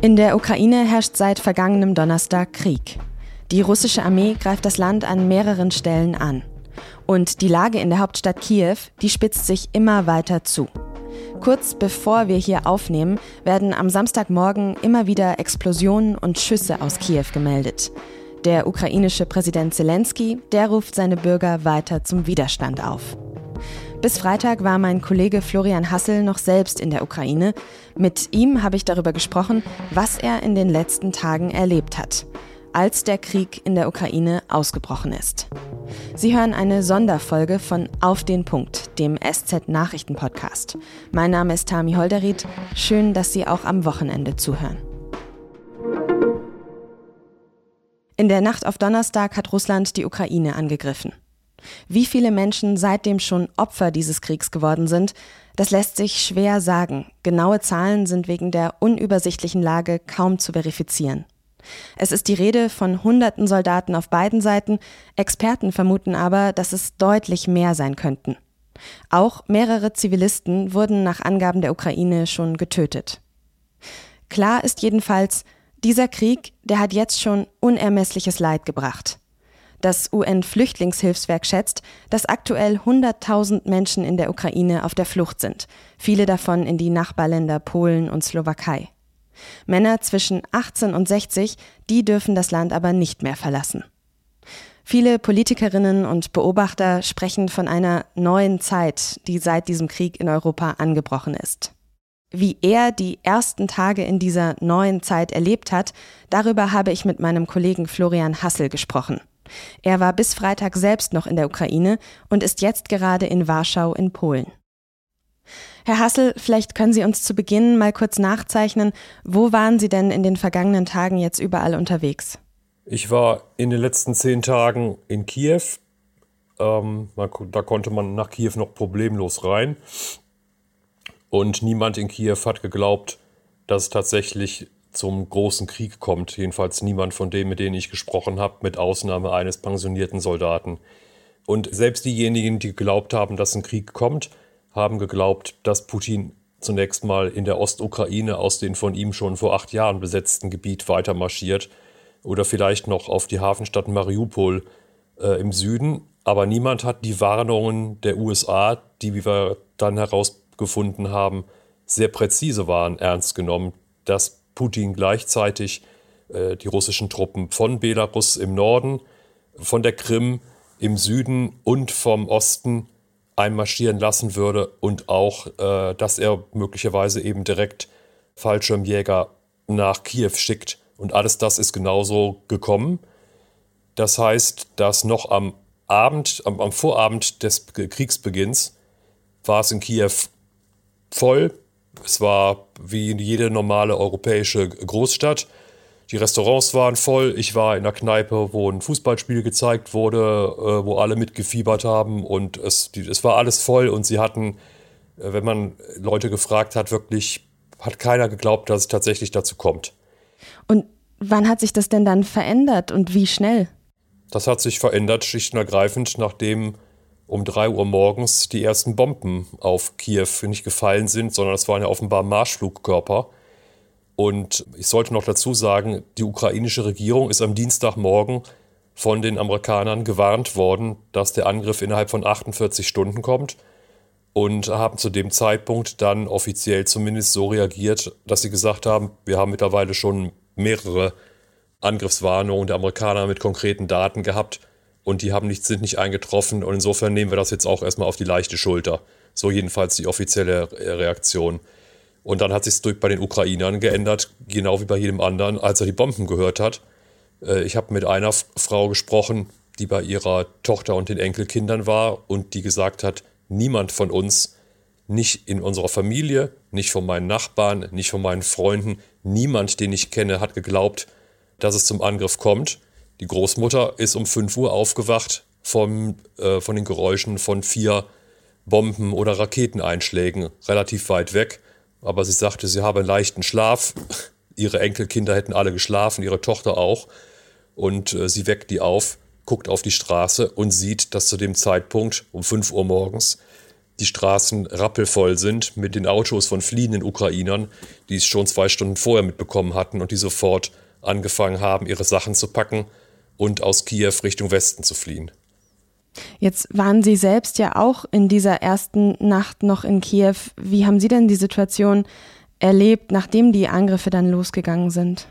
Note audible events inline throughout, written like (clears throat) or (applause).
In der Ukraine herrscht seit vergangenem Donnerstag Krieg. Die russische Armee greift das Land an mehreren Stellen an. Und die Lage in der Hauptstadt Kiew, die spitzt sich immer weiter zu. Kurz bevor wir hier aufnehmen, werden am Samstagmorgen immer wieder Explosionen und Schüsse aus Kiew gemeldet. Der ukrainische Präsident Zelensky, der ruft seine Bürger weiter zum Widerstand auf. Bis Freitag war mein Kollege Florian Hassel noch selbst in der Ukraine. Mit ihm habe ich darüber gesprochen, was er in den letzten Tagen erlebt hat, als der Krieg in der Ukraine ausgebrochen ist. Sie hören eine Sonderfolge von Auf den Punkt, dem SZ Nachrichten Podcast. Mein Name ist Tami Holderried. Schön, dass Sie auch am Wochenende zuhören. In der Nacht auf Donnerstag hat Russland die Ukraine angegriffen. Wie viele Menschen seitdem schon Opfer dieses Kriegs geworden sind, das lässt sich schwer sagen. Genaue Zahlen sind wegen der unübersichtlichen Lage kaum zu verifizieren. Es ist die Rede von hunderten Soldaten auf beiden Seiten, Experten vermuten aber, dass es deutlich mehr sein könnten. Auch mehrere Zivilisten wurden nach Angaben der Ukraine schon getötet. Klar ist jedenfalls, dieser Krieg, der hat jetzt schon unermessliches Leid gebracht. Das UN-Flüchtlingshilfswerk schätzt, dass aktuell 100.000 Menschen in der Ukraine auf der Flucht sind, viele davon in die Nachbarländer Polen und Slowakei. Männer zwischen 18 und 60, die dürfen das Land aber nicht mehr verlassen. Viele Politikerinnen und Beobachter sprechen von einer neuen Zeit, die seit diesem Krieg in Europa angebrochen ist. Wie er die ersten Tage in dieser neuen Zeit erlebt hat, darüber habe ich mit meinem Kollegen Florian Hassel gesprochen. Er war bis Freitag selbst noch in der Ukraine und ist jetzt gerade in Warschau in Polen. Herr Hassel, vielleicht können Sie uns zu Beginn mal kurz nachzeichnen, wo waren Sie denn in den vergangenen Tagen jetzt überall unterwegs? Ich war in den letzten zehn Tagen in Kiew. Ähm, da konnte man nach Kiew noch problemlos rein. Und niemand in Kiew hat geglaubt, dass es tatsächlich zum großen Krieg kommt. Jedenfalls niemand von denen, mit denen ich gesprochen habe, mit Ausnahme eines pensionierten Soldaten. Und selbst diejenigen, die geglaubt haben, dass ein Krieg kommt, haben geglaubt, dass Putin zunächst mal in der Ostukraine aus dem von ihm schon vor acht Jahren besetzten Gebiet weitermarschiert oder vielleicht noch auf die Hafenstadt Mariupol äh, im Süden. Aber niemand hat die Warnungen der USA, die, wir dann herausgefunden haben, sehr präzise waren, ernst genommen, dass Putin gleichzeitig äh, die russischen Truppen von Belarus im Norden, von der Krim im Süden und vom Osten einmarschieren lassen würde und auch, äh, dass er möglicherweise eben direkt Fallschirmjäger nach Kiew schickt. Und alles das ist genauso gekommen. Das heißt, dass noch am Abend, am, am Vorabend des Kriegsbeginns war es in Kiew voll. Es war wie jede normale europäische Großstadt. Die Restaurants waren voll. Ich war in einer Kneipe, wo ein Fußballspiel gezeigt wurde, äh, wo alle mitgefiebert haben. Und es, die, es war alles voll. Und sie hatten, äh, wenn man Leute gefragt hat, wirklich, hat keiner geglaubt, dass es tatsächlich dazu kommt. Und wann hat sich das denn dann verändert und wie schnell? Das hat sich verändert, schlicht und ergreifend, nachdem um 3 Uhr morgens die ersten Bomben auf Kiew nicht gefallen sind, sondern es waren ja offenbar Marschflugkörper. Und ich sollte noch dazu sagen, die ukrainische Regierung ist am Dienstagmorgen von den Amerikanern gewarnt worden, dass der Angriff innerhalb von 48 Stunden kommt und haben zu dem Zeitpunkt dann offiziell zumindest so reagiert, dass sie gesagt haben, wir haben mittlerweile schon mehrere Angriffswarnungen der Amerikaner mit konkreten Daten gehabt und die haben nicht, sind nicht eingetroffen. Und insofern nehmen wir das jetzt auch erstmal auf die leichte Schulter. So jedenfalls die offizielle Reaktion. Und dann hat sich es bei den Ukrainern geändert, genau wie bei jedem anderen, als er die Bomben gehört hat. Äh, ich habe mit einer Frau gesprochen, die bei ihrer Tochter und den Enkelkindern war und die gesagt hat, niemand von uns, nicht in unserer Familie, nicht von meinen Nachbarn, nicht von meinen Freunden, niemand, den ich kenne, hat geglaubt, dass es zum Angriff kommt. Die Großmutter ist um 5 Uhr aufgewacht vom, äh, von den Geräuschen von vier Bomben- oder Raketeneinschlägen, relativ weit weg. Aber sie sagte, sie habe einen leichten Schlaf. (laughs) Ihre Enkelkinder hätten alle geschlafen, ihre Tochter auch. Und äh, sie weckt die auf, guckt auf die Straße und sieht, dass zu dem Zeitpunkt um 5 Uhr morgens die Straßen rappelvoll sind mit den Autos von fliehenden Ukrainern, die es schon zwei Stunden vorher mitbekommen hatten und die sofort angefangen haben, ihre Sachen zu packen und aus Kiew Richtung Westen zu fliehen. Jetzt waren Sie selbst ja auch in dieser ersten Nacht noch in Kiew. Wie haben Sie denn die Situation erlebt, nachdem die Angriffe dann losgegangen sind?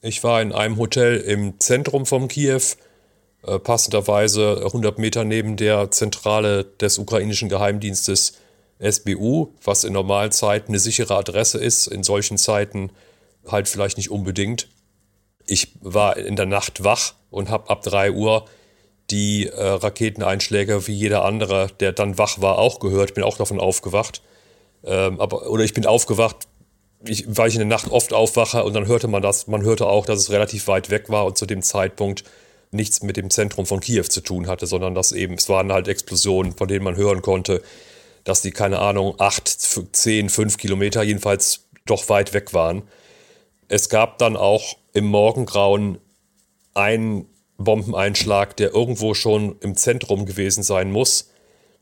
Ich war in einem Hotel im Zentrum von Kiew, äh, passenderweise 100 Meter neben der Zentrale des ukrainischen Geheimdienstes SBU, was in normalen Zeiten eine sichere Adresse ist, in solchen Zeiten halt vielleicht nicht unbedingt. Ich war in der Nacht wach und habe ab 3 Uhr die äh, Raketeneinschläge wie jeder andere, der dann wach war, auch gehört. Bin auch davon aufgewacht. Ähm, aber, oder ich bin aufgewacht, ich, weil ich in der Nacht oft aufwache und dann hörte man das. Man hörte auch, dass es relativ weit weg war und zu dem Zeitpunkt nichts mit dem Zentrum von Kiew zu tun hatte, sondern dass eben, es waren halt Explosionen, von denen man hören konnte, dass die, keine Ahnung, acht, zehn, fünf Kilometer jedenfalls doch weit weg waren. Es gab dann auch im Morgengrauen einen Bombeneinschlag, der irgendwo schon im Zentrum gewesen sein muss.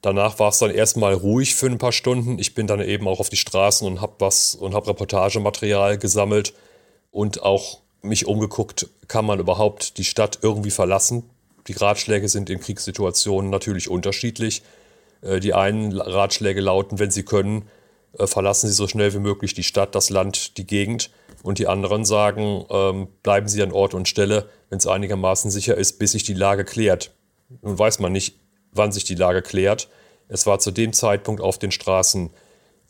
Danach war es dann erstmal ruhig für ein paar Stunden. Ich bin dann eben auch auf die Straßen und habe was und habe Reportagematerial gesammelt und auch mich umgeguckt, kann man überhaupt die Stadt irgendwie verlassen? Die Ratschläge sind in Kriegssituationen natürlich unterschiedlich. Äh, die einen Ratschläge lauten, wenn sie können, äh, verlassen Sie so schnell wie möglich die Stadt, das Land, die Gegend. Und die anderen sagen, ähm, bleiben Sie an Ort und Stelle, wenn es einigermaßen sicher ist, bis sich die Lage klärt. Nun weiß man nicht, wann sich die Lage klärt. Es war zu dem Zeitpunkt auf den Straßen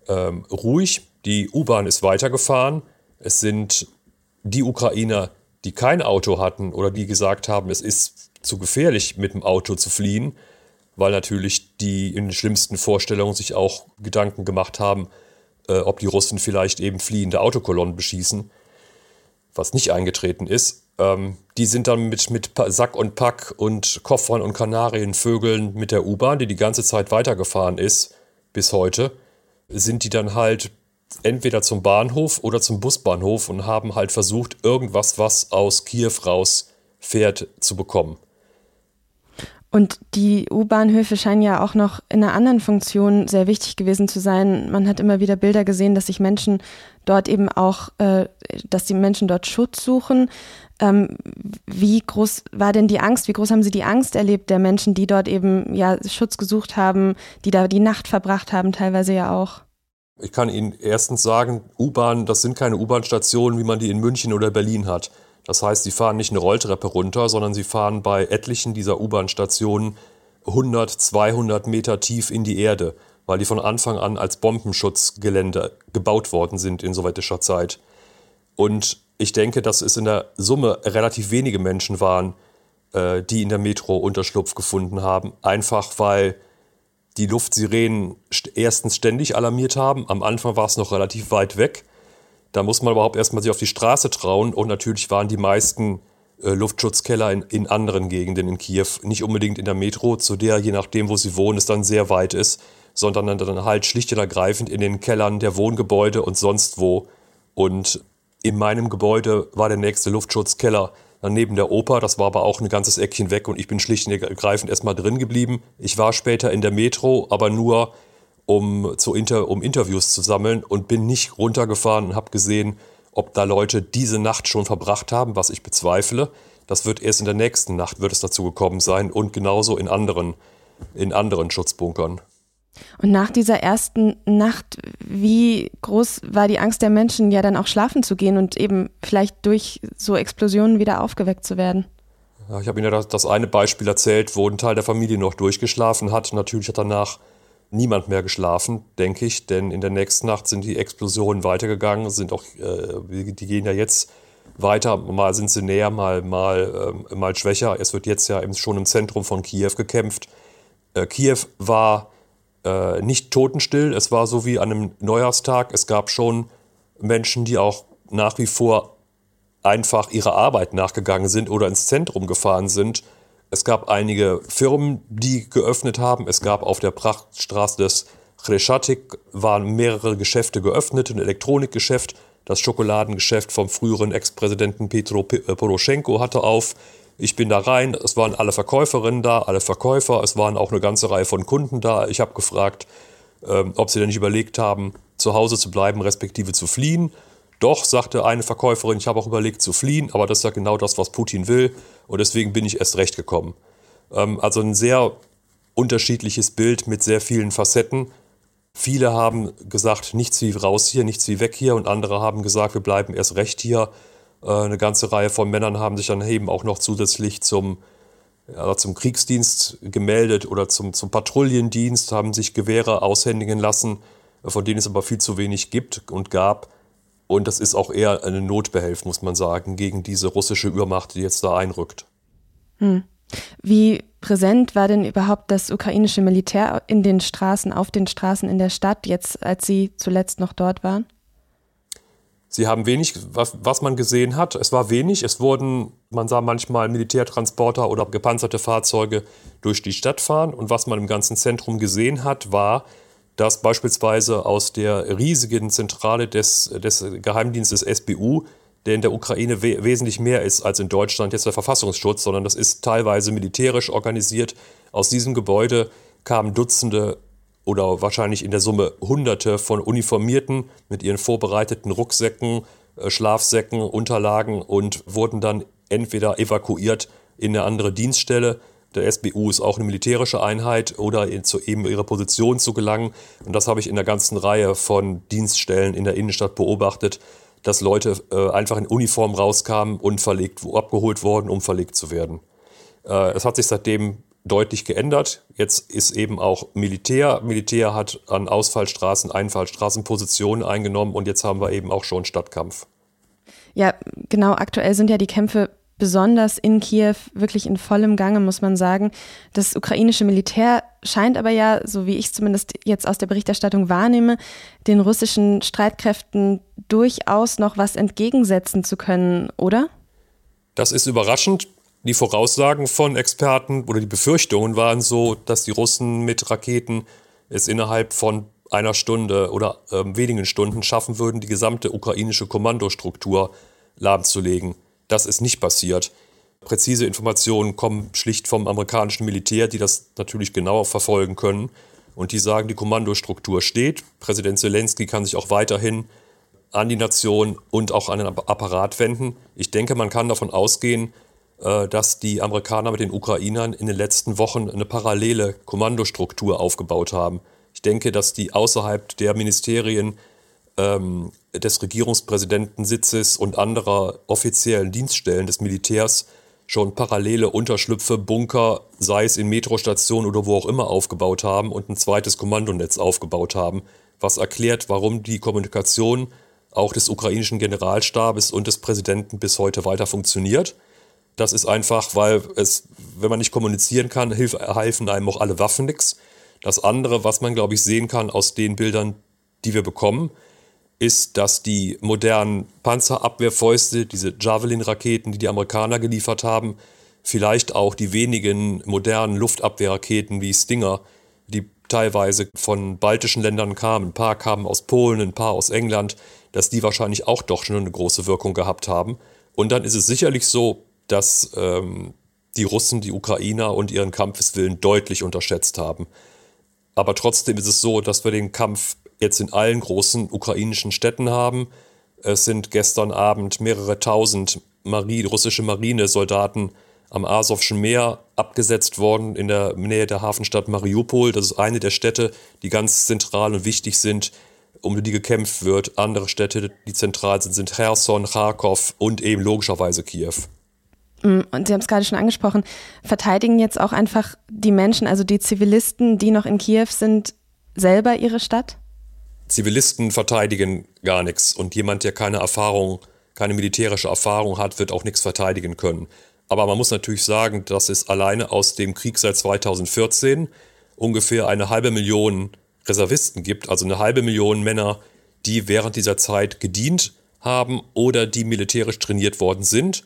ähm, ruhig. Die U-Bahn ist weitergefahren. Es sind die Ukrainer, die kein Auto hatten oder die gesagt haben, es ist zu gefährlich, mit dem Auto zu fliehen, weil natürlich die in den schlimmsten Vorstellungen sich auch Gedanken gemacht haben, äh, ob die Russen vielleicht eben fliehende Autokolonnen beschießen, was nicht eingetreten ist. Ähm, die sind dann mit, mit Sack und Pack und Koffern und Kanarienvögeln mit der U-Bahn, die die ganze Zeit weitergefahren ist, bis heute, sind die dann halt entweder zum Bahnhof oder zum Busbahnhof und haben halt versucht, irgendwas, was aus Kiew raus fährt, zu bekommen. Und die U-Bahnhöfe scheinen ja auch noch in einer anderen Funktion sehr wichtig gewesen zu sein. Man hat immer wieder Bilder gesehen, dass sich Menschen dort eben auch, äh, dass die Menschen dort Schutz suchen. Ähm, wie groß war denn die Angst? Wie groß haben Sie die Angst erlebt der Menschen, die dort eben ja Schutz gesucht haben, die da die Nacht verbracht haben, teilweise ja auch? Ich kann Ihnen erstens sagen, U-Bahn, das sind keine U-Bahn-Stationen, wie man die in München oder Berlin hat. Das heißt, sie fahren nicht eine Rolltreppe runter, sondern sie fahren bei etlichen dieser U-Bahn-Stationen 100, 200 Meter tief in die Erde, weil die von Anfang an als Bombenschutzgelände gebaut worden sind in sowjetischer Zeit. Und ich denke, dass es in der Summe relativ wenige Menschen waren, äh, die in der Metro Unterschlupf gefunden haben, einfach weil die Luftsirenen erstens ständig alarmiert haben. Am Anfang war es noch relativ weit weg da muss man überhaupt erstmal sich auf die Straße trauen. Und natürlich waren die meisten äh, Luftschutzkeller in, in anderen Gegenden in Kiew, nicht unbedingt in der Metro, zu der, je nachdem, wo sie wohnen, es dann sehr weit ist, sondern dann halt schlicht und ergreifend in den Kellern der Wohngebäude und sonst wo. Und in meinem Gebäude war der nächste Luftschutzkeller neben der Oper. Das war aber auch ein ganzes Eckchen weg und ich bin schlicht und ergreifend erstmal drin geblieben. Ich war später in der Metro, aber nur um, zu Inter um Interviews zu sammeln und bin nicht runtergefahren und habe gesehen, ob da Leute diese Nacht schon verbracht haben, was ich bezweifle. Das wird erst in der nächsten Nacht wird es dazu gekommen sein und genauso in anderen, in anderen Schutzbunkern. Und nach dieser ersten Nacht, wie groß war die Angst der Menschen, ja dann auch schlafen zu gehen und eben vielleicht durch so Explosionen wieder aufgeweckt zu werden? Ja, ich habe Ihnen ja das, das eine Beispiel erzählt, wo ein Teil der Familie noch durchgeschlafen hat. Natürlich hat danach niemand mehr geschlafen, denke ich, denn in der nächsten Nacht sind die Explosionen weitergegangen, sind auch, äh, die gehen ja jetzt weiter, mal sind sie näher, mal, mal, äh, mal schwächer. Es wird jetzt ja schon im Zentrum von Kiew gekämpft. Äh, Kiew war äh, nicht totenstill, es war so wie an einem Neujahrstag. Es gab schon Menschen, die auch nach wie vor einfach ihrer Arbeit nachgegangen sind oder ins Zentrum gefahren sind es gab einige Firmen, die geöffnet haben. Es gab auf der Prachtstraße des Chreschatik waren mehrere Geschäfte geöffnet, ein Elektronikgeschäft, das Schokoladengeschäft vom früheren Ex-Präsidenten Petro äh, Poroschenko hatte auf. Ich bin da rein, es waren alle Verkäuferinnen da, alle Verkäufer, es waren auch eine ganze Reihe von Kunden da. Ich habe gefragt, ähm, ob sie denn nicht überlegt haben, zu Hause zu bleiben, respektive zu fliehen. Doch, sagte eine Verkäuferin, ich habe auch überlegt zu fliehen, aber das ist ja genau das, was Putin will und deswegen bin ich erst recht gekommen. Ähm, also ein sehr unterschiedliches Bild mit sehr vielen Facetten. Viele haben gesagt, nichts wie raus hier, nichts wie weg hier und andere haben gesagt, wir bleiben erst recht hier. Äh, eine ganze Reihe von Männern haben sich dann eben auch noch zusätzlich zum, ja, zum Kriegsdienst gemeldet oder zum, zum Patrouillendienst, haben sich Gewehre aushändigen lassen, von denen es aber viel zu wenig gibt und gab. Und das ist auch eher eine Notbehelf, muss man sagen, gegen diese russische Übermacht, die jetzt da einrückt. Hm. Wie präsent war denn überhaupt das ukrainische Militär in den Straßen, auf den Straßen in der Stadt, jetzt als Sie zuletzt noch dort waren? Sie haben wenig, was, was man gesehen hat. Es war wenig. Es wurden, man sah manchmal Militärtransporter oder gepanzerte Fahrzeuge durch die Stadt fahren. Und was man im ganzen Zentrum gesehen hat, war, dass beispielsweise aus der riesigen Zentrale des, des Geheimdienstes SBU, der in der Ukraine we wesentlich mehr ist als in Deutschland jetzt der Verfassungsschutz, sondern das ist teilweise militärisch organisiert. Aus diesem Gebäude kamen Dutzende oder wahrscheinlich in der Summe Hunderte von Uniformierten mit ihren vorbereiteten Rucksäcken, äh, Schlafsäcken, Unterlagen und wurden dann entweder evakuiert in eine andere Dienststelle. Der SBU ist auch eine militärische Einheit oder zu eben ihrer Position zu gelangen. Und das habe ich in der ganzen Reihe von Dienststellen in der Innenstadt beobachtet, dass Leute äh, einfach in Uniform rauskamen und verlegt, abgeholt wurden, um verlegt zu werden. Äh, es hat sich seitdem deutlich geändert. Jetzt ist eben auch Militär. Militär hat an Ausfallstraßen, Einfallstraßen Positionen eingenommen und jetzt haben wir eben auch schon Stadtkampf. Ja, genau. Aktuell sind ja die Kämpfe besonders in Kiew wirklich in vollem Gange, muss man sagen. Das ukrainische Militär scheint aber ja, so wie ich es zumindest jetzt aus der Berichterstattung wahrnehme, den russischen Streitkräften durchaus noch was entgegensetzen zu können, oder? Das ist überraschend. Die Voraussagen von Experten oder die Befürchtungen waren so, dass die Russen mit Raketen es innerhalb von einer Stunde oder äh, wenigen Stunden schaffen würden, die gesamte ukrainische Kommandostruktur lahmzulegen. Das ist nicht passiert. Präzise Informationen kommen schlicht vom amerikanischen Militär, die das natürlich genauer verfolgen können. Und die sagen, die Kommandostruktur steht. Präsident Zelensky kann sich auch weiterhin an die Nation und auch an den Apparat wenden. Ich denke, man kann davon ausgehen, äh, dass die Amerikaner mit den Ukrainern in den letzten Wochen eine parallele Kommandostruktur aufgebaut haben. Ich denke, dass die außerhalb der Ministerien ähm, des Regierungspräsidentensitzes und anderer offiziellen Dienststellen des Militärs schon parallele Unterschlüpfe, Bunker, sei es in Metrostationen oder wo auch immer aufgebaut haben und ein zweites Kommandonetz aufgebaut haben, was erklärt, warum die Kommunikation auch des ukrainischen Generalstabes und des Präsidenten bis heute weiter funktioniert. Das ist einfach, weil es, wenn man nicht kommunizieren kann, helfen einem auch alle Waffen nichts. Das andere, was man, glaube ich, sehen kann aus den Bildern, die wir bekommen, ist, dass die modernen Panzerabwehrfäuste, diese Javelin-Raketen, die die Amerikaner geliefert haben, vielleicht auch die wenigen modernen Luftabwehrraketen wie Stinger, die teilweise von baltischen Ländern kamen, ein paar kamen aus Polen, ein paar aus England, dass die wahrscheinlich auch doch schon eine große Wirkung gehabt haben. Und dann ist es sicherlich so, dass ähm, die Russen, die Ukrainer und ihren Kampfeswillen deutlich unterschätzt haben. Aber trotzdem ist es so, dass wir den Kampf jetzt in allen großen ukrainischen Städten haben. Es sind gestern Abend mehrere tausend Marine, russische Marinesoldaten am Asowschen Meer abgesetzt worden in der Nähe der Hafenstadt Mariupol. Das ist eine der Städte, die ganz zentral und wichtig sind, um die gekämpft wird. Andere Städte, die zentral sind, sind Cherson, Kharkov und eben logischerweise Kiew. Mm, und Sie haben es gerade schon angesprochen, verteidigen jetzt auch einfach die Menschen, also die Zivilisten, die noch in Kiew sind, selber ihre Stadt? Zivilisten verteidigen gar nichts und jemand, der keine Erfahrung, keine militärische Erfahrung hat, wird auch nichts verteidigen können. Aber man muss natürlich sagen, dass es alleine aus dem Krieg seit 2014 ungefähr eine halbe Million Reservisten gibt, also eine halbe Million Männer, die während dieser Zeit gedient haben oder die militärisch trainiert worden sind.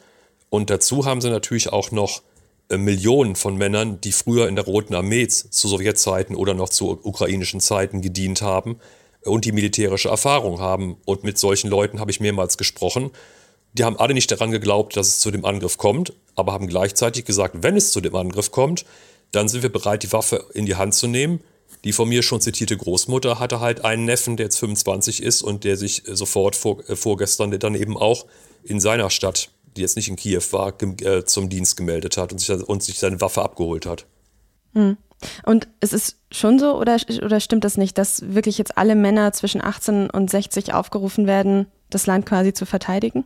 Und dazu haben sie natürlich auch noch äh, Millionen von Männern, die früher in der Roten Armee zu Sowjetzeiten oder noch zu ukrainischen Zeiten gedient haben und die militärische Erfahrung haben. Und mit solchen Leuten habe ich mehrmals gesprochen. die haben alle nicht daran geglaubt, dass es zu dem Angriff kommt, aber haben gleichzeitig gesagt, wenn es zu dem Angriff kommt, dann sind wir bereit, die Waffe in die Hand zu nehmen. Die von mir schon zitierte Großmutter hatte halt einen Neffen, der jetzt 25 ist und der sich sofort vor, äh, vorgestern dann eben auch in seiner Stadt, die jetzt nicht in Kiew war, äh, zum Dienst gemeldet hat und sich, und sich seine Waffe abgeholt hat. Hm. Und es ist schon so oder, oder stimmt das nicht, dass wirklich jetzt alle Männer zwischen 18 und 60 aufgerufen werden, das Land quasi zu verteidigen?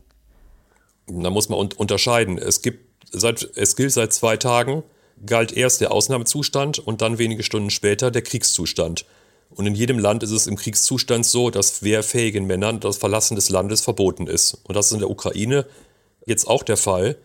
Da muss man un unterscheiden. Es, gibt seit, es gilt seit zwei Tagen, galt erst der Ausnahmezustand und dann wenige Stunden später der Kriegszustand. Und in jedem Land ist es im Kriegszustand so, dass wehrfähigen Männern das Verlassen des Landes verboten ist. Und das ist in der Ukraine jetzt auch der Fall.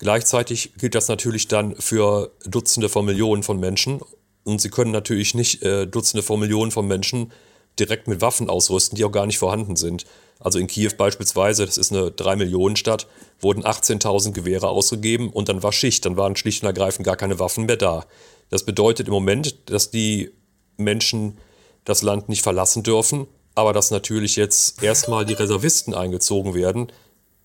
Gleichzeitig gilt das natürlich dann für Dutzende von Millionen von Menschen. Und sie können natürlich nicht äh, Dutzende von Millionen von Menschen direkt mit Waffen ausrüsten, die auch gar nicht vorhanden sind. Also in Kiew beispielsweise, das ist eine 3-Millionen-Stadt, wurden 18.000 Gewehre ausgegeben und dann war Schicht, dann waren schlicht und ergreifend gar keine Waffen mehr da. Das bedeutet im Moment, dass die Menschen das Land nicht verlassen dürfen, aber dass natürlich jetzt erstmal die Reservisten eingezogen werden,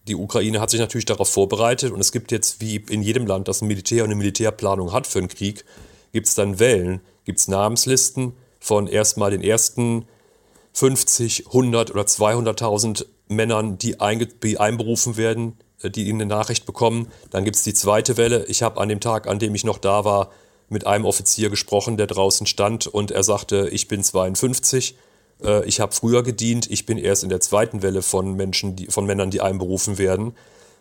die Ukraine hat sich natürlich darauf vorbereitet und es gibt jetzt, wie in jedem Land, das ein Militär und eine Militärplanung hat für einen Krieg, gibt es dann Wellen, gibt es Namenslisten von erstmal den ersten 50, 100 oder 200.000 Männern, die, einberufen werden, äh, die eine Nachricht bekommen. Dann gibt es die zweite Welle. Ich habe an dem Tag, an dem ich noch da war, mit einem Offizier gesprochen, der draußen stand und er sagte, ich bin 52 äh, ich habe früher gedient, ich bin erst in der zweiten Welle von Menschen, die, von Männern, die einberufen werden.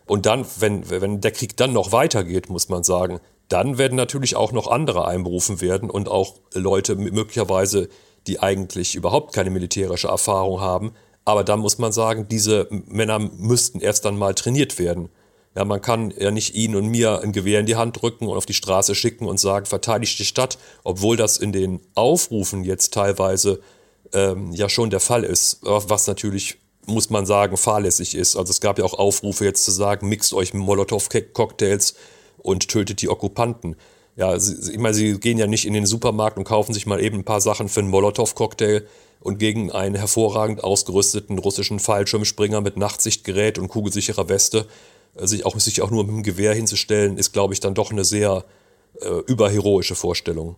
Und dann, wenn, wenn der Krieg dann noch weitergeht, muss man sagen, dann werden natürlich auch noch andere einberufen werden und auch Leute möglicherweise, die eigentlich überhaupt keine militärische Erfahrung haben. Aber dann muss man sagen, diese Männer müssten erst dann mal trainiert werden. Ja, man kann ja nicht Ihnen und mir ein Gewehr in die Hand drücken und auf die Straße schicken und sagen, verteidigt die Stadt, obwohl das in den Aufrufen jetzt teilweise ähm, ja schon der Fall ist, was natürlich muss man sagen, fahrlässig ist. Also es gab ja auch Aufrufe jetzt zu sagen, mixt euch Molotow-Cocktails und tötet die Okkupanten. Ja, sie, ich meine, sie gehen ja nicht in den Supermarkt und kaufen sich mal eben ein paar Sachen für einen Molotow-Cocktail und gegen einen hervorragend ausgerüsteten russischen Fallschirmspringer mit Nachtsichtgerät und kugelsicherer Weste äh, sich auch, sich auch nur mit dem Gewehr hinzustellen, ist, glaube ich, dann doch eine sehr äh, überheroische Vorstellung.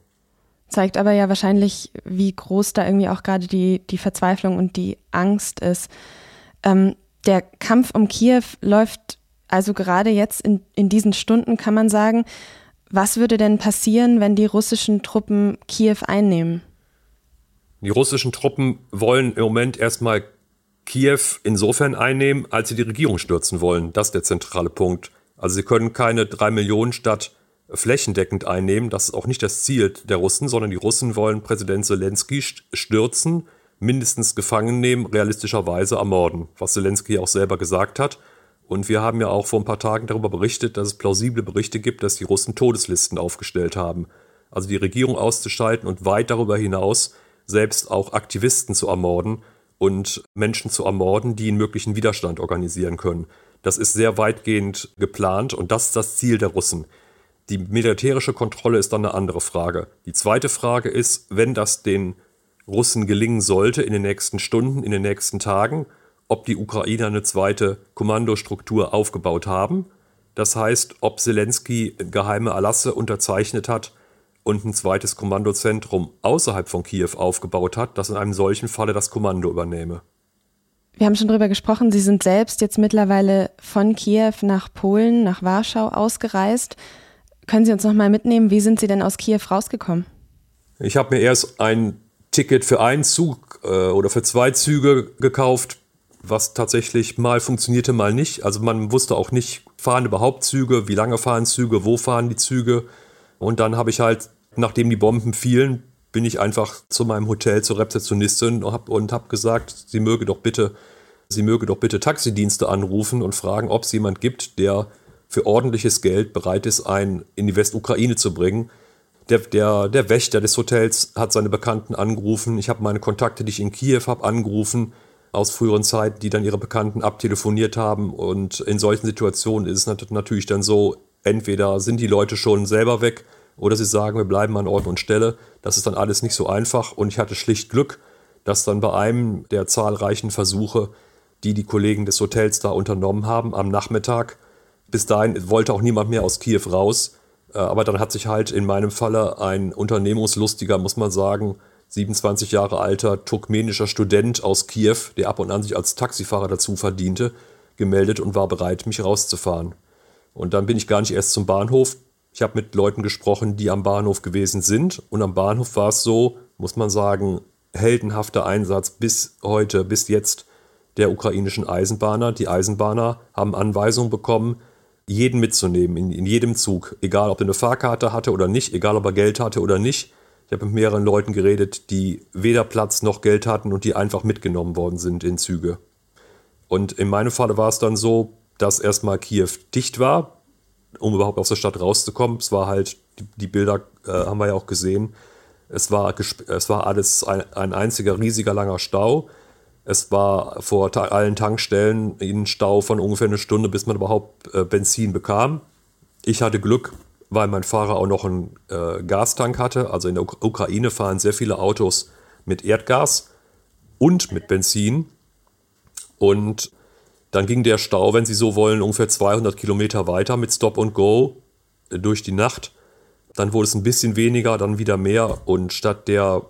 Zeigt aber ja wahrscheinlich, wie groß da irgendwie auch gerade die, die Verzweiflung und die Angst ist. Ähm, der Kampf um Kiew läuft also gerade jetzt in, in diesen Stunden, kann man sagen. Was würde denn passieren, wenn die russischen Truppen Kiew einnehmen? Die russischen Truppen wollen im Moment erstmal Kiew insofern einnehmen, als sie die Regierung stürzen wollen. Das ist der zentrale Punkt. Also sie können keine drei Millionen Stadt flächendeckend einnehmen. Das ist auch nicht das Ziel der Russen, sondern die Russen wollen Präsident Zelensky stürzen, mindestens gefangen nehmen, realistischerweise ermorden, was Zelensky auch selber gesagt hat. Und wir haben ja auch vor ein paar Tagen darüber berichtet, dass es plausible Berichte gibt, dass die Russen Todeslisten aufgestellt haben. Also die Regierung auszuschalten und weit darüber hinaus selbst auch Aktivisten zu ermorden und Menschen zu ermorden, die einen möglichen Widerstand organisieren können. Das ist sehr weitgehend geplant und das ist das Ziel der Russen. Die militärische Kontrolle ist dann eine andere Frage. Die zweite Frage ist, wenn das den Russen gelingen sollte in den nächsten Stunden, in den nächsten Tagen, ob die Ukrainer eine zweite Kommandostruktur aufgebaut haben. Das heißt, ob Zelensky geheime Erlasse unterzeichnet hat und ein zweites Kommandozentrum außerhalb von Kiew aufgebaut hat, das in einem solchen Falle das Kommando übernehme. Wir haben schon darüber gesprochen, Sie sind selbst jetzt mittlerweile von Kiew nach Polen, nach Warschau ausgereist. Können Sie uns noch mal mitnehmen, wie sind Sie denn aus Kiew rausgekommen? Ich habe mir erst ein Ticket für einen Zug äh, oder für zwei Züge gekauft, was tatsächlich mal funktionierte, mal nicht. Also man wusste auch nicht, fahren überhaupt Züge, wie lange fahren Züge, wo fahren die Züge. Und dann habe ich halt, nachdem die Bomben fielen, bin ich einfach zu meinem Hotel zur Rezeptionistin und habe hab gesagt, sie möge doch bitte, sie möge doch bitte Taxidienste anrufen und fragen, ob es jemand gibt, der für ordentliches Geld bereit ist, einen in die Westukraine zu bringen. Der, der, der Wächter des Hotels hat seine Bekannten angerufen. Ich habe meine Kontakte, die ich in Kiew habe, angerufen aus früheren Zeiten, die dann ihre Bekannten abtelefoniert haben. Und in solchen Situationen ist es natürlich dann so, entweder sind die Leute schon selber weg oder sie sagen, wir bleiben an Ort und Stelle. Das ist dann alles nicht so einfach. Und ich hatte schlicht Glück, dass dann bei einem der zahlreichen Versuche die die Kollegen des Hotels da unternommen haben am Nachmittag. Bis dahin wollte auch niemand mehr aus Kiew raus. Äh, aber dann hat sich halt in meinem Falle ein unternehmungslustiger, muss man sagen, 27 Jahre alter turkmenischer Student aus Kiew, der ab und an sich als Taxifahrer dazu verdiente, gemeldet und war bereit, mich rauszufahren. Und dann bin ich gar nicht erst zum Bahnhof. Ich habe mit Leuten gesprochen, die am Bahnhof gewesen sind. Und am Bahnhof war es so, muss man sagen, heldenhafter Einsatz bis heute, bis jetzt der ukrainischen Eisenbahner. Die Eisenbahner haben Anweisungen bekommen, jeden mitzunehmen, in, in jedem Zug. Egal, ob er eine Fahrkarte hatte oder nicht, egal, ob er Geld hatte oder nicht. Ich habe mit mehreren Leuten geredet, die weder Platz noch Geld hatten und die einfach mitgenommen worden sind in Züge. Und in meinem Falle war es dann so, dass erstmal Kiew dicht war, um überhaupt aus der Stadt rauszukommen. Es war halt, die, die Bilder äh, haben wir ja auch gesehen, es war, es war alles ein, ein einziger riesiger langer Stau. Es war vor ta allen Tankstellen ein Stau von ungefähr eine Stunde, bis man überhaupt äh, Benzin bekam. Ich hatte Glück, weil mein Fahrer auch noch einen äh, Gastank hatte. Also in der Uk Ukraine fahren sehr viele Autos mit Erdgas und mit Benzin. Und dann ging der Stau, wenn Sie so wollen, ungefähr 200 Kilometer weiter mit Stop and Go äh, durch die Nacht. Dann wurde es ein bisschen weniger, dann wieder mehr. Und statt der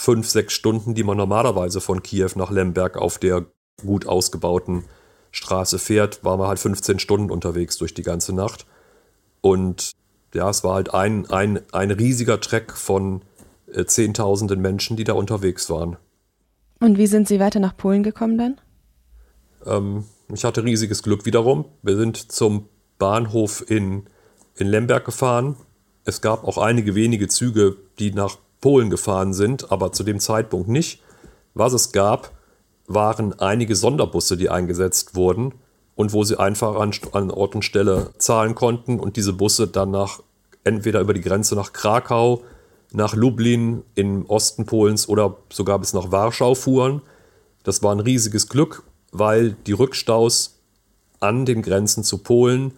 fünf, sechs Stunden, die man normalerweise von Kiew nach Lemberg auf der gut ausgebauten Straße fährt, waren wir halt 15 Stunden unterwegs durch die ganze Nacht. Und ja, es war halt ein, ein, ein riesiger Treck von äh, Zehntausenden Menschen, die da unterwegs waren. Und wie sind Sie weiter nach Polen gekommen dann? Ähm, ich hatte riesiges Glück wiederum. Wir sind zum Bahnhof in, in Lemberg gefahren. Es gab auch einige wenige Züge, die nach Polen gefahren sind, aber zu dem Zeitpunkt nicht. Was es gab, waren einige Sonderbusse, die eingesetzt wurden und wo sie einfach an, an Ort und Stelle zahlen konnten und diese Busse dann nach entweder über die Grenze nach Krakau, nach Lublin im Osten Polens oder sogar bis nach Warschau fuhren. Das war ein riesiges Glück weil die Rückstaus an den Grenzen zu Polen,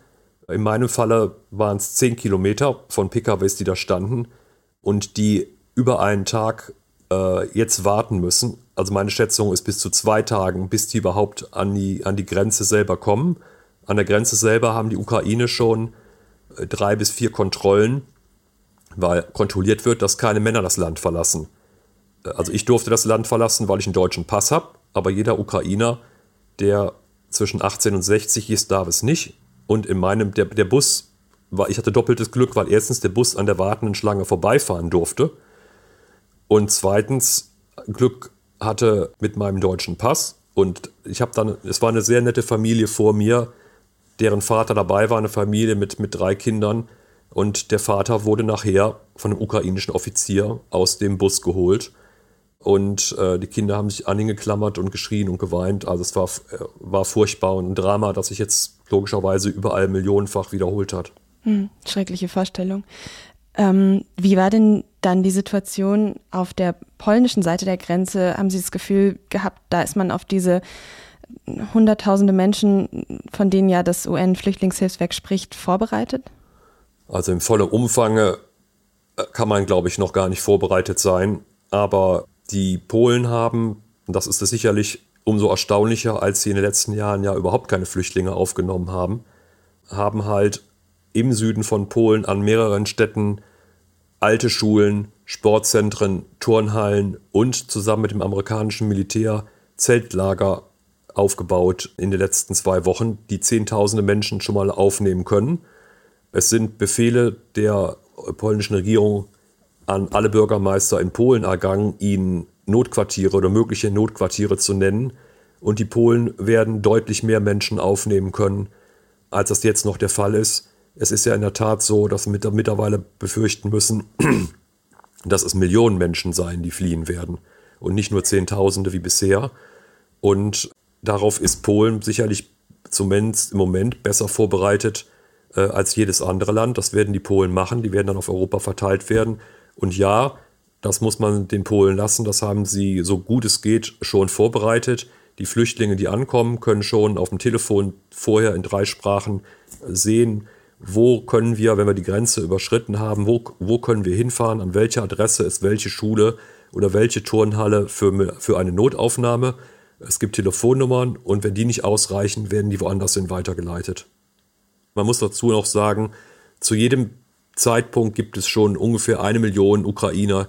in meinem Falle waren es 10 Kilometer von PKWs, die da standen und die über einen Tag äh, jetzt warten müssen. Also meine Schätzung ist bis zu zwei Tagen, bis die überhaupt an die, an die Grenze selber kommen. An der Grenze selber haben die Ukraine schon äh, drei bis vier Kontrollen, weil kontrolliert wird, dass keine Männer das Land verlassen. Äh, also ich durfte das Land verlassen, weil ich einen deutschen Pass habe, aber jeder Ukrainer der zwischen 18 und 60 ist, darf es nicht. Und in meinem, der, der Bus, war, ich hatte doppeltes Glück, weil erstens der Bus an der wartenden Schlange vorbeifahren durfte. Und zweitens Glück hatte mit meinem deutschen Pass. Und ich habe dann, es war eine sehr nette Familie vor mir, deren Vater dabei war, eine Familie mit, mit drei Kindern. Und der Vater wurde nachher von einem ukrainischen Offizier aus dem Bus geholt. Und äh, die Kinder haben sich an ihn geklammert und geschrien und geweint. Also es war, äh, war furchtbar und ein Drama, das sich jetzt logischerweise überall millionenfach wiederholt hat. Hm, schreckliche Vorstellung. Ähm, wie war denn dann die Situation auf der polnischen Seite der Grenze? Haben Sie das Gefühl gehabt, da ist man auf diese hunderttausende Menschen, von denen ja das UN-Flüchtlingshilfswerk spricht, vorbereitet? Also im vollen Umfang äh, kann man, glaube ich, noch gar nicht vorbereitet sein. Aber die Polen haben, und das ist es sicherlich umso erstaunlicher, als sie in den letzten Jahren ja überhaupt keine Flüchtlinge aufgenommen haben, haben halt im Süden von Polen an mehreren Städten alte Schulen, Sportzentren, Turnhallen und zusammen mit dem amerikanischen Militär Zeltlager aufgebaut in den letzten zwei Wochen, die Zehntausende Menschen schon mal aufnehmen können. Es sind Befehle der polnischen Regierung an alle Bürgermeister in Polen ergangen, ihnen Notquartiere oder mögliche Notquartiere zu nennen. Und die Polen werden deutlich mehr Menschen aufnehmen können, als das jetzt noch der Fall ist. Es ist ja in der Tat so, dass wir mittlerweile befürchten müssen, (clears throat) dass es Millionen Menschen sein, die fliehen werden und nicht nur Zehntausende wie bisher. Und darauf ist Polen sicherlich zumindest im Moment besser vorbereitet äh, als jedes andere Land. Das werden die Polen machen, die werden dann auf Europa verteilt werden. Und ja, das muss man den Polen lassen. Das haben sie so gut es geht schon vorbereitet. Die Flüchtlinge, die ankommen, können schon auf dem Telefon vorher in drei Sprachen sehen, wo können wir, wenn wir die Grenze überschritten haben, wo, wo können wir hinfahren, an welcher Adresse ist welche Schule oder welche Turnhalle für, für eine Notaufnahme. Es gibt Telefonnummern und wenn die nicht ausreichen, werden die woanders hin weitergeleitet. Man muss dazu noch sagen, zu jedem Zeitpunkt gibt es schon ungefähr eine Million Ukrainer,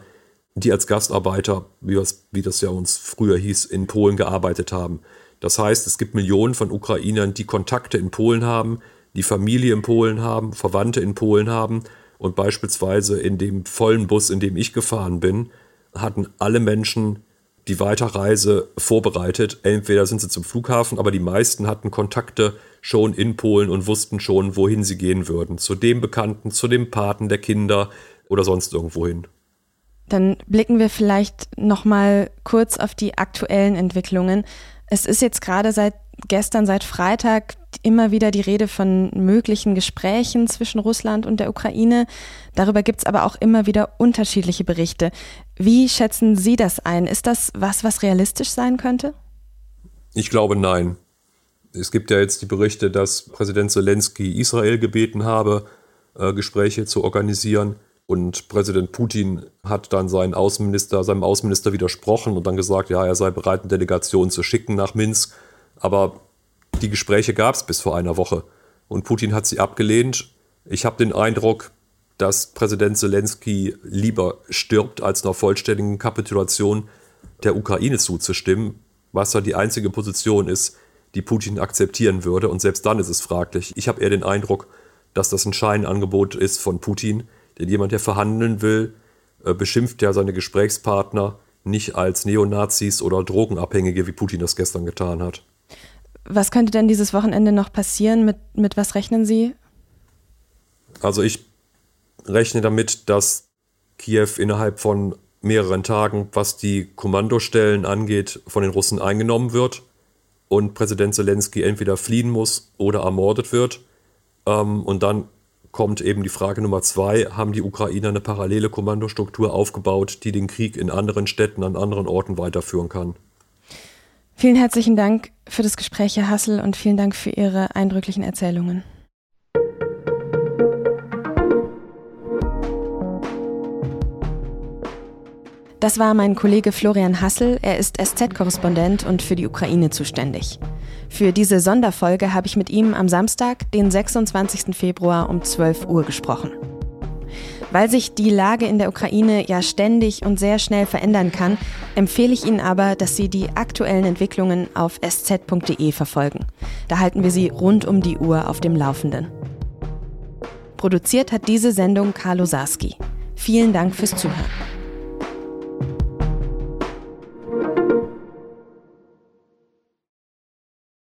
die als Gastarbeiter, wie das, wie das ja uns früher hieß, in Polen gearbeitet haben. Das heißt, es gibt Millionen von Ukrainern, die Kontakte in Polen haben, die Familie in Polen haben, Verwandte in Polen haben. Und beispielsweise in dem vollen Bus, in dem ich gefahren bin, hatten alle Menschen die Weiterreise vorbereitet. Entweder sind sie zum Flughafen, aber die meisten hatten Kontakte schon in Polen und wussten schon, wohin sie gehen würden. Zu dem Bekannten, zu dem Paten der Kinder oder sonst irgendwohin. Dann blicken wir vielleicht noch mal kurz auf die aktuellen Entwicklungen. Es ist jetzt gerade seit gestern, seit Freitag immer wieder die Rede von möglichen Gesprächen zwischen Russland und der Ukraine. Darüber gibt es aber auch immer wieder unterschiedliche Berichte. Wie schätzen Sie das ein? Ist das was, was realistisch sein könnte? Ich glaube nein. Es gibt ja jetzt die Berichte, dass Präsident Zelensky Israel gebeten habe, äh, Gespräche zu organisieren. Und Präsident Putin hat dann seinen Außenminister, seinem Außenminister widersprochen und dann gesagt, ja, er sei bereit, eine Delegation zu schicken nach Minsk. Aber die Gespräche gab es bis vor einer Woche und Putin hat sie abgelehnt. Ich habe den Eindruck, dass Präsident Zelensky lieber stirbt, als einer vollständigen Kapitulation der Ukraine zuzustimmen, was ja die einzige Position ist, die Putin akzeptieren würde. Und selbst dann ist es fraglich. Ich habe eher den Eindruck, dass das ein Scheinangebot ist von Putin, denn jemand, der verhandeln will, äh, beschimpft ja seine Gesprächspartner nicht als Neonazis oder Drogenabhängige, wie Putin das gestern getan hat. Was könnte denn dieses Wochenende noch passieren? Mit, mit was rechnen Sie? Also ich rechne damit, dass Kiew innerhalb von mehreren Tagen, was die Kommandostellen angeht, von den Russen eingenommen wird und Präsident Zelensky entweder fliehen muss oder ermordet wird. Ähm, und dann kommt eben die Frage Nummer zwei, haben die Ukrainer eine parallele Kommandostruktur aufgebaut, die den Krieg in anderen Städten, an anderen Orten weiterführen kann? Vielen herzlichen Dank für das Gespräch, Herr Hassel, und vielen Dank für Ihre eindrücklichen Erzählungen. Das war mein Kollege Florian Hassel. Er ist SZ-Korrespondent und für die Ukraine zuständig. Für diese Sonderfolge habe ich mit ihm am Samstag, den 26. Februar um 12 Uhr gesprochen. Weil sich die Lage in der Ukraine ja ständig und sehr schnell verändern kann, empfehle ich Ihnen aber, dass Sie die aktuellen Entwicklungen auf sz.de verfolgen. Da halten wir Sie rund um die Uhr auf dem Laufenden. Produziert hat diese Sendung Carlo Sarski. Vielen Dank fürs Zuhören.